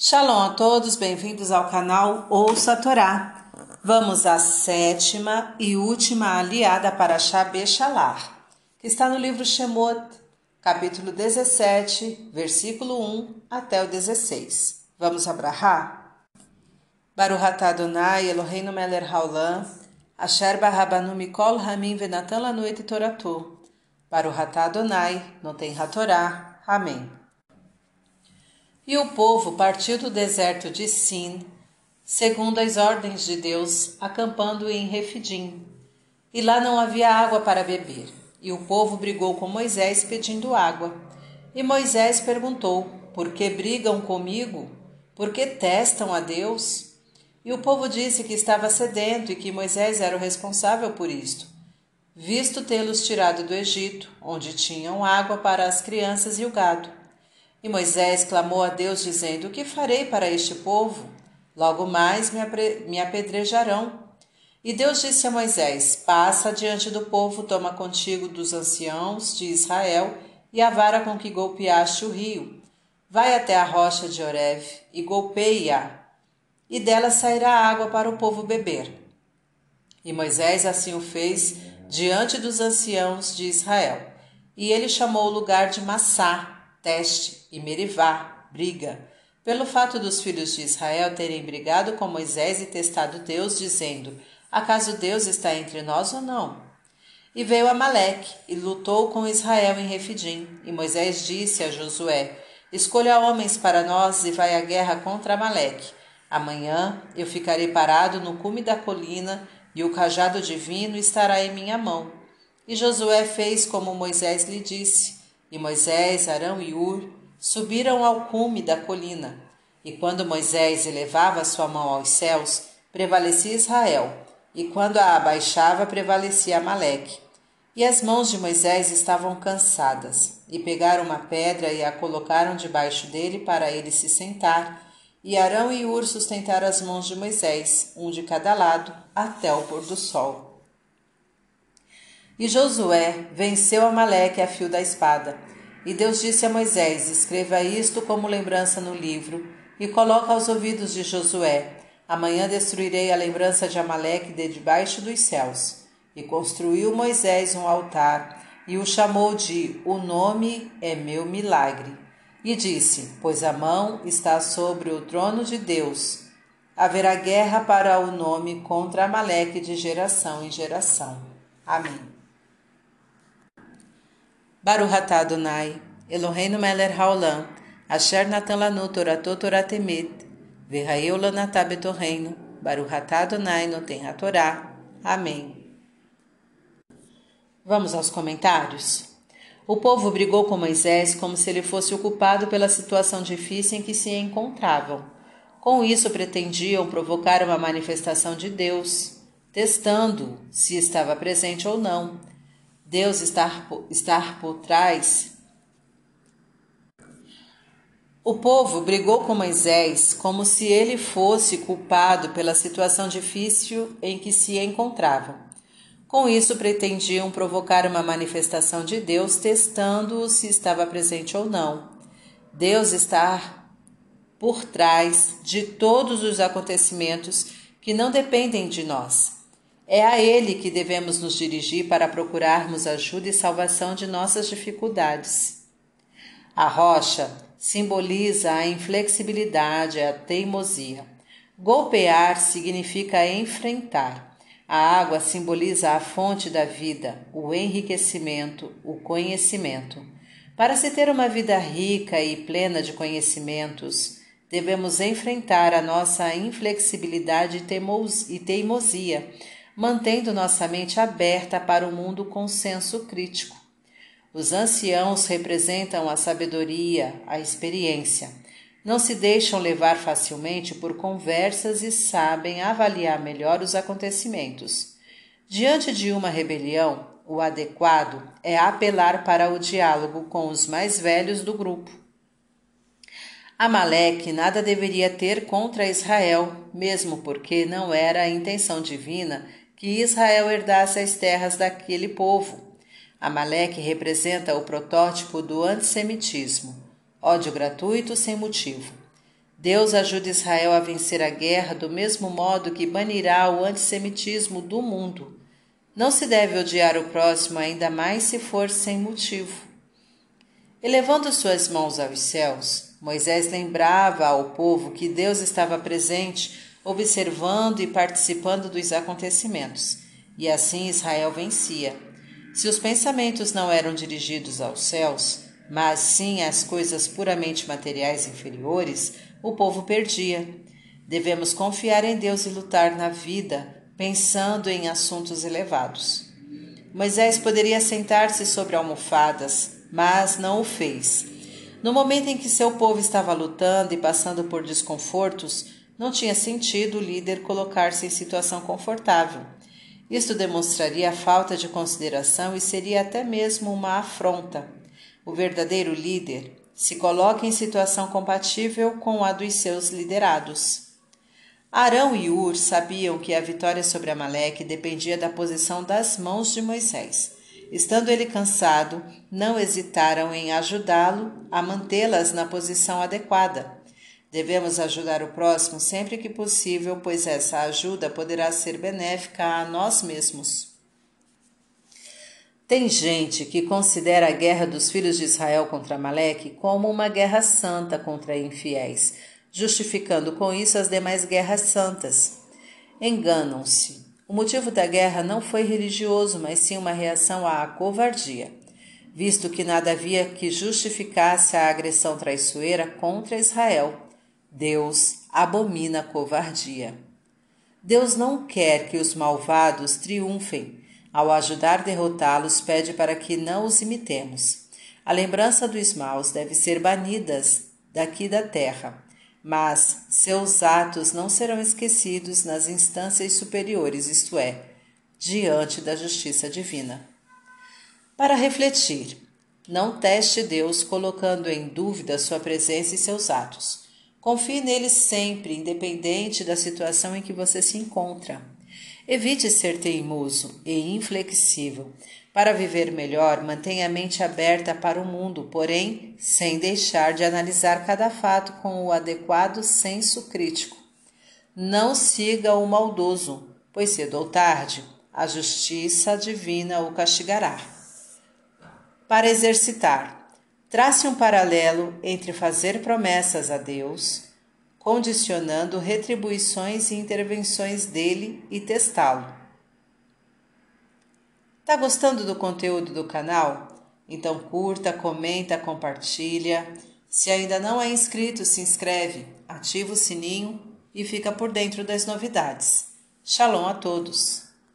Shalom a todos, bem-vindos ao canal Ouça a Torá. Vamos à sétima e última aliada para Shalar, que está no livro Shemot, capítulo 17, versículo 1 até o 16. Vamos abrahar? Baruch Adonai Eloheinu melech haolam, asher barabanu mikol hamim venatan lanu et toratu. Baruch Adonai, noten hatorá. Amém. E o povo partiu do deserto de Sin, segundo as ordens de Deus, acampando em Refidim. E lá não havia água para beber. E o povo brigou com Moisés pedindo água. E Moisés perguntou: Por que brigam comigo? Por que testam a Deus? E o povo disse que estava sedento e que Moisés era o responsável por isto, visto tê-los tirado do Egito, onde tinham água para as crianças e o gado. E Moisés clamou a Deus, dizendo: O que farei para este povo? Logo mais me apedrejarão. E Deus disse a Moisés: Passa diante do povo, toma contigo dos anciãos de Israel e a vara com que golpeaste o rio. Vai até a rocha de Oreb e golpeia-a, e dela sairá água para o povo beber. E Moisés assim o fez diante dos anciãos de Israel. E ele chamou o lugar de Massá, Teste e Merivá, briga, pelo fato dos filhos de Israel terem brigado com Moisés e testado Deus, dizendo: Acaso Deus está entre nós ou não? E veio Amaleque e lutou com Israel em Refidim. E Moisés disse a Josué: Escolha homens para nós e vai à guerra contra Amaleque. Amanhã eu ficarei parado no cume da colina e o cajado divino estará em minha mão. E Josué fez como Moisés lhe disse. E Moisés, Arão e Ur subiram ao cume da colina. E quando Moisés elevava sua mão aos céus, prevalecia Israel, e quando a abaixava, prevalecia Amaleque. E as mãos de Moisés estavam cansadas, e pegaram uma pedra e a colocaram debaixo dele para ele se sentar. E Arão e Ur sustentaram as mãos de Moisés, um de cada lado, até o pôr do sol. E Josué venceu Amaleque a fio da espada. E Deus disse a Moisés: Escreva isto como lembrança no livro, e coloca aos ouvidos de Josué: Amanhã destruirei a lembrança de Amaleque de debaixo dos céus. E construiu Moisés um altar, e o chamou de O nome é meu milagre. E disse: Pois a mão está sobre o trono de Deus. Haverá guerra para o nome contra Amaleque de geração em geração. Amém. Baruch atah Adonai, Eloheinu melech haolam, asher natan lanu toratot toratemet, v'hayeu lanatah betorreino, Baruch atah Adonai noten hatorá. Amém. Vamos aos comentários? O povo brigou com Moisés como se ele fosse o culpado pela situação difícil em que se encontravam. Com isso, pretendiam provocar uma manifestação de Deus, testando se estava presente ou não Deus estar, estar por trás. O povo brigou com Moisés como se ele fosse culpado pela situação difícil em que se encontrava. Com isso, pretendiam provocar uma manifestação de Deus, testando-o se estava presente ou não. Deus está por trás de todos os acontecimentos que não dependem de nós. É a Ele que devemos nos dirigir para procurarmos ajuda e salvação de nossas dificuldades. A rocha simboliza a inflexibilidade, a teimosia. Golpear significa enfrentar. A água simboliza a fonte da vida, o enriquecimento, o conhecimento. Para se ter uma vida rica e plena de conhecimentos, devemos enfrentar a nossa inflexibilidade e teimosia mantendo nossa mente aberta para o mundo com senso crítico. Os anciãos representam a sabedoria, a experiência. Não se deixam levar facilmente por conversas e sabem avaliar melhor os acontecimentos. Diante de uma rebelião, o adequado é apelar para o diálogo com os mais velhos do grupo. Amaleque nada deveria ter contra Israel, mesmo porque não era a intenção divina que Israel herdasse as terras daquele povo. Amaleque representa o protótipo do antissemitismo, ódio gratuito sem motivo. Deus ajuda Israel a vencer a guerra do mesmo modo que banirá o antissemitismo do mundo. Não se deve odiar o próximo, ainda mais se for sem motivo. Elevando suas mãos aos céus, Moisés lembrava ao povo que Deus estava presente, observando e participando dos acontecimentos, e assim Israel vencia. Se os pensamentos não eram dirigidos aos céus, mas sim às coisas puramente materiais inferiores, o povo perdia. Devemos confiar em Deus e lutar na vida, pensando em assuntos elevados. Moisés poderia sentar-se sobre almofadas, mas não o fez. No momento em que seu povo estava lutando e passando por desconfortos, não tinha sentido o líder colocar-se em situação confortável. Isto demonstraria falta de consideração e seria até mesmo uma afronta. O verdadeiro líder se coloca em situação compatível com a dos seus liderados. Arão e Ur sabiam que a vitória sobre Amaleque dependia da posição das mãos de Moisés. Estando ele cansado, não hesitaram em ajudá-lo a mantê-las na posição adequada. Devemos ajudar o próximo sempre que possível, pois essa ajuda poderá ser benéfica a nós mesmos. Tem gente que considera a guerra dos filhos de Israel contra Amaleque como uma guerra santa contra infiéis, justificando com isso as demais guerras santas. Enganam-se. O motivo da guerra não foi religioso, mas sim uma reação à covardia, visto que nada havia que justificasse a agressão traiçoeira contra Israel. Deus abomina a covardia. Deus não quer que os malvados triunfem. Ao ajudar a derrotá-los, pede para que não os imitemos. A lembrança dos maus deve ser banidas daqui da terra mas seus atos não serão esquecidos nas instâncias superiores, isto é, diante da justiça divina. Para refletir, não teste Deus colocando em dúvida sua presença e seus atos. Confie nele sempre, independente da situação em que você se encontra. Evite ser teimoso e inflexível. Para viver melhor, mantenha a mente aberta para o mundo, porém, sem deixar de analisar cada fato com o adequado senso crítico. Não siga o maldoso, pois cedo ou tarde a justiça divina o castigará. Para exercitar, trace um paralelo entre fazer promessas a Deus, condicionando retribuições e intervenções dele e testá-lo. Tá gostando do conteúdo do canal? Então curta, comenta, compartilha. Se ainda não é inscrito, se inscreve, ativa o sininho e fica por dentro das novidades. Shalom a todos!